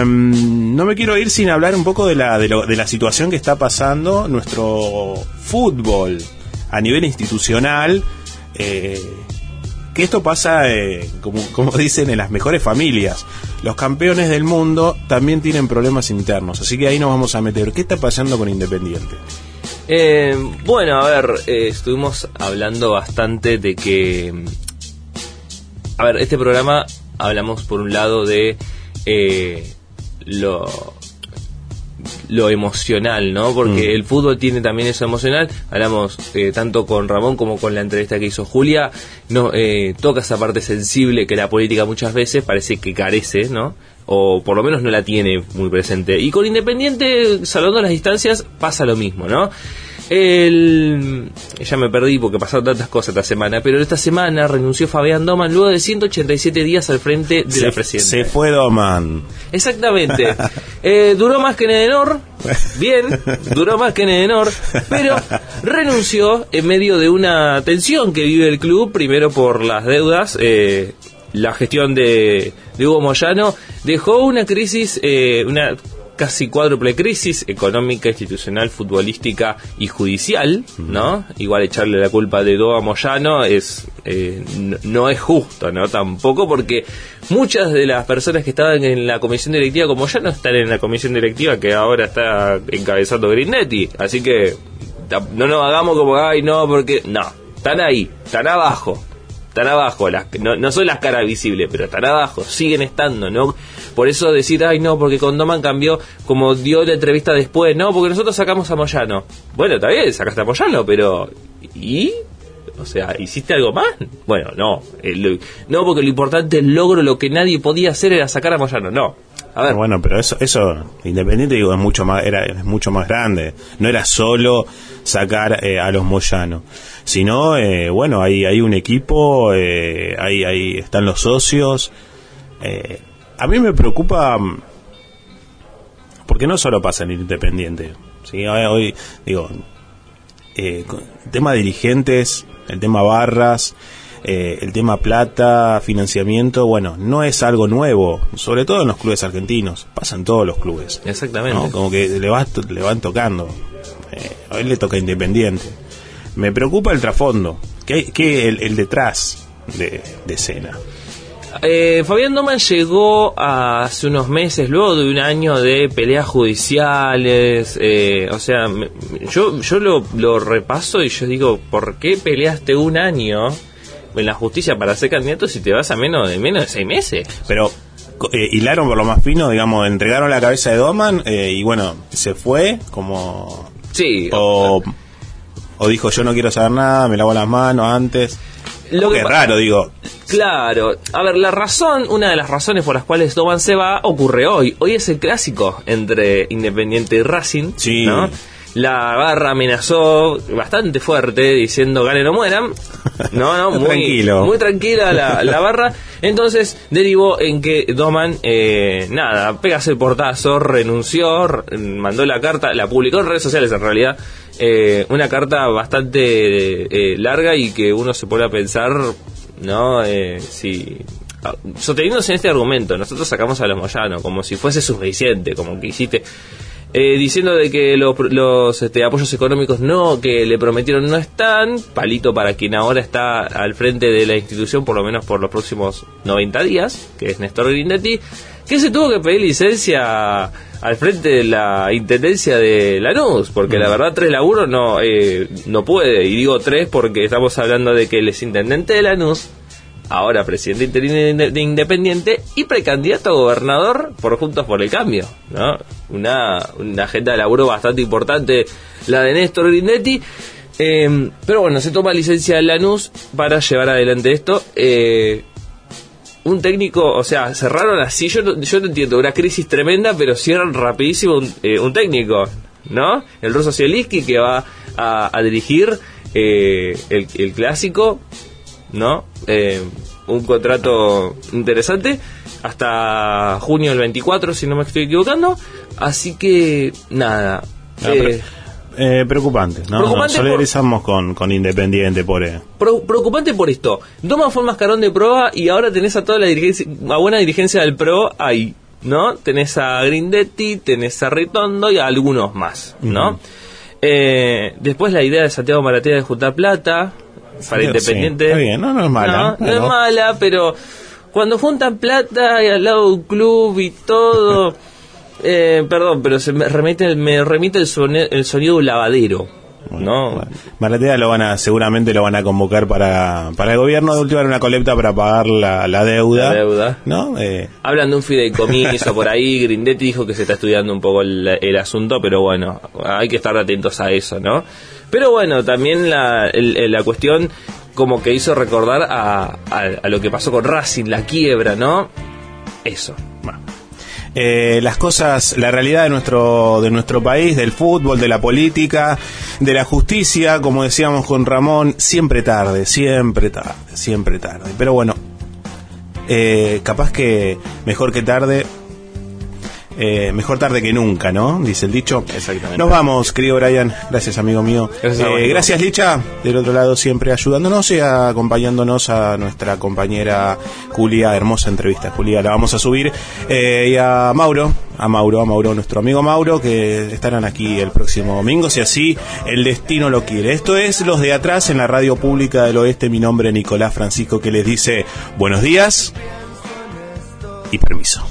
Eh, no me quiero ir sin hablar un poco de la, de, la situación que está pasando nuestro fútbol a nivel institucional. eh, que esto pasa, eh, como, como dicen, en las mejores familias. Los campeones del mundo también tienen problemas internos, así que ahí nos vamos a meter. ¿Qué está pasando con Independiente? Eh, bueno, a ver, estuvimos hablando bastante de que... A ver, este programa hablamos por un lado de lo lo emocional, ¿no? Porque Mm. el fútbol tiene también eso emocional. Hablamos eh, tanto con Ramón como con la entrevista que hizo Julia. No eh, toca esa parte sensible que la política muchas veces parece que carece, ¿no? O por lo menos no la tiene muy presente. Y con Independiente, salvando las distancias, pasa lo mismo, ¿no? El, ya me perdí porque pasaron tantas cosas esta semana, pero esta semana renunció Fabián Doman luego de 187 días al frente de la Se, presidencia. se fue Doman. Exactamente. Eh, duró más que en Edenor. Bien, duró más que en Edenor. Pero renunció en medio de una tensión que vive el club. Primero por las deudas. eh, la gestión de, de Hugo Moyano dejó una crisis, eh, una casi cuádruple crisis económica, institucional, futbolística y judicial, ¿no? Igual echarle la culpa de Doa Moyano es eh, no, no es justo, ¿no? Tampoco porque muchas de las personas que estaban en la comisión directiva como ya no están en la comisión directiva que ahora está encabezando Grindetti, así que no nos hagamos como ay no porque no, están ahí, están abajo, están abajo, las, no, no son las caras visibles, pero están abajo, siguen estando, ¿no? Por eso decir, ay no, porque con Doman cambió, como dio la entrevista después, no, porque nosotros sacamos a Moyano. Bueno, está bien, sacaste a Moyano, pero... ¿Y? O sea, ¿hiciste algo más? Bueno, no. el- no, porque lo importante, el logro, lo que nadie podía hacer era sacar a Moyano, no. A ver, Bueno, pero eso, eso Independiente digo es mucho más, era es mucho más grande. No era solo sacar eh, a los Moyano, sino eh, bueno hay hay un equipo, eh, ahí ahí están los socios. Eh, a mí me preocupa porque no solo pasa en Independiente. ¿sí? Hoy, hoy, digo eh, el tema dirigentes, el tema barras, eh, el tema plata, financiamiento, bueno, no es algo nuevo, sobre todo en los clubes argentinos, pasa en todos los clubes. exactamente. ¿no? Como que le, va, le van tocando. Eh, a él le toca Independiente. Me preocupa el trasfondo, que, que el, el detrás de, de escena. Eh, Fabián Doman llegó hace unos meses, luego de un año de peleas judiciales. eh, o sea, me- yo, yo lo, lo repaso y yo digo, ¿por qué peleaste un año en la justicia para ser candidato si te vas a menos de menos de seis meses? Pero eh, hilaron por lo más fino, digamos, entregaron la cabeza de Doman eh, y bueno, se fue como... Sí, O, o dijo yo no quiero saber nada, me lavo las manos antes. Lo que pa- raro, digo. Claro, a ver, la razón, una de las razones por las cuales Doman se va ocurre hoy. Hoy es el clásico entre Independiente y Racing, Sí. ¿no? La barra amenazó bastante fuerte diciendo gane o mueran. No, no, muy Tranquilo. Muy tranquila la, la barra. Entonces derivó en que Doman, eh, nada, pegase el portazo, renunció, r- mandó la carta, la publicó en redes sociales en realidad. eh, una carta bastante eh, larga y que uno se pone a pensar, ¿no? Eh, si ah, sosteniéndose en este argumento, nosotros sacamos a los Moyano como si fuese suficiente, como que hiciste, eh, diciendo de que los, los, este, apoyos económicos no, que le prometieron no están, palito para quien ahora está al frente de la institución, por lo menos por los próximos 90 días, que es Néstor Grindetti, que se tuvo que pedir licencia al frente de la intendencia de Lanús, porque la verdad tres laburos no, eh, no puede, y digo tres porque estamos hablando de que él es intendente de Lanús, ahora presidente interino de de Independiente y precandidato a gobernador por Juntos por el Cambio, ¿no? Una, una agenda de laburo bastante importante, la de Néstor Grindetti. Eh, pero bueno, se toma licencia de Lanús para llevar adelante esto. Eh, un técnico, o sea, cerraron así, yo no, yo no entiendo, una crisis tremenda, pero cierran rapidísimo un, eh, un técnico, ¿no? El ruso Zielinski que va a, dirigir eh, el clásico, ¿no? Eh, un contrato interesante hasta junio del 24, si no me estoy equivocando. Así que, nada. No, eh, eh, preocupante, ¿no? Preocupante Nos solidarizamos con, con Independiente por... eh, Pro- preocupante por esto. Doman fue el mascarón de proa y ahora tenés a toda la dirigencia, a buena dirigencia del pro ahí. ¿no? Tenés a Grindetti, tenés a Ritondo y a algunos más, ¿no? Eh, después la idea de Santiago Maratea de juntar plata para Independiente. Sí, bien, no, no es mala. No, no es mala, pero cuando juntan plata y al lado de un club y todo... Eh, perdón, pero se me remite, me remite el, sonido, el sonido de un lavadero. ¿No? Maratea lo van a, seguramente lo van a convocar para, para el gobierno de última una colecta para pagar la, la deuda. La deuda. ¿no? Eh. Hablan de un fideicomiso por ahí, Grindetti dijo que se está estudiando un poco el, el, asunto, pero bueno, hay que estar atentos a eso, ¿no? Pero bueno, también la, el, la cuestión como que hizo recordar a, a, a, lo que pasó con Racing, la quiebra, ¿no? Eso. Eh, las cosas, la realidad de nuestro, de nuestro país, del fútbol, de la política, de la justicia, como decíamos con Ramón, siempre tarde, siempre tarde, siempre tarde. Pero bueno, eh, capaz que mejor que tarde, eh, mejor tarde que nunca, ¿no? Dice el dicho. Exactamente. Nos vamos, querido Brian. Gracias, amigo mío. Gracias, eh, gracias Licha, del otro lado siempre ayudándonos y acompañándonos a nuestra compañera Julia. Hermosa entrevista, Julia. La vamos a subir. Eh, y a Mauro, a Mauro, a Mauro, nuestro amigo Mauro, que estarán aquí el próximo domingo, si así el destino lo quiere. Esto es Los de Atrás en la Radio Pública del Oeste. Mi nombre es Nicolás Francisco, que les dice buenos días y permiso.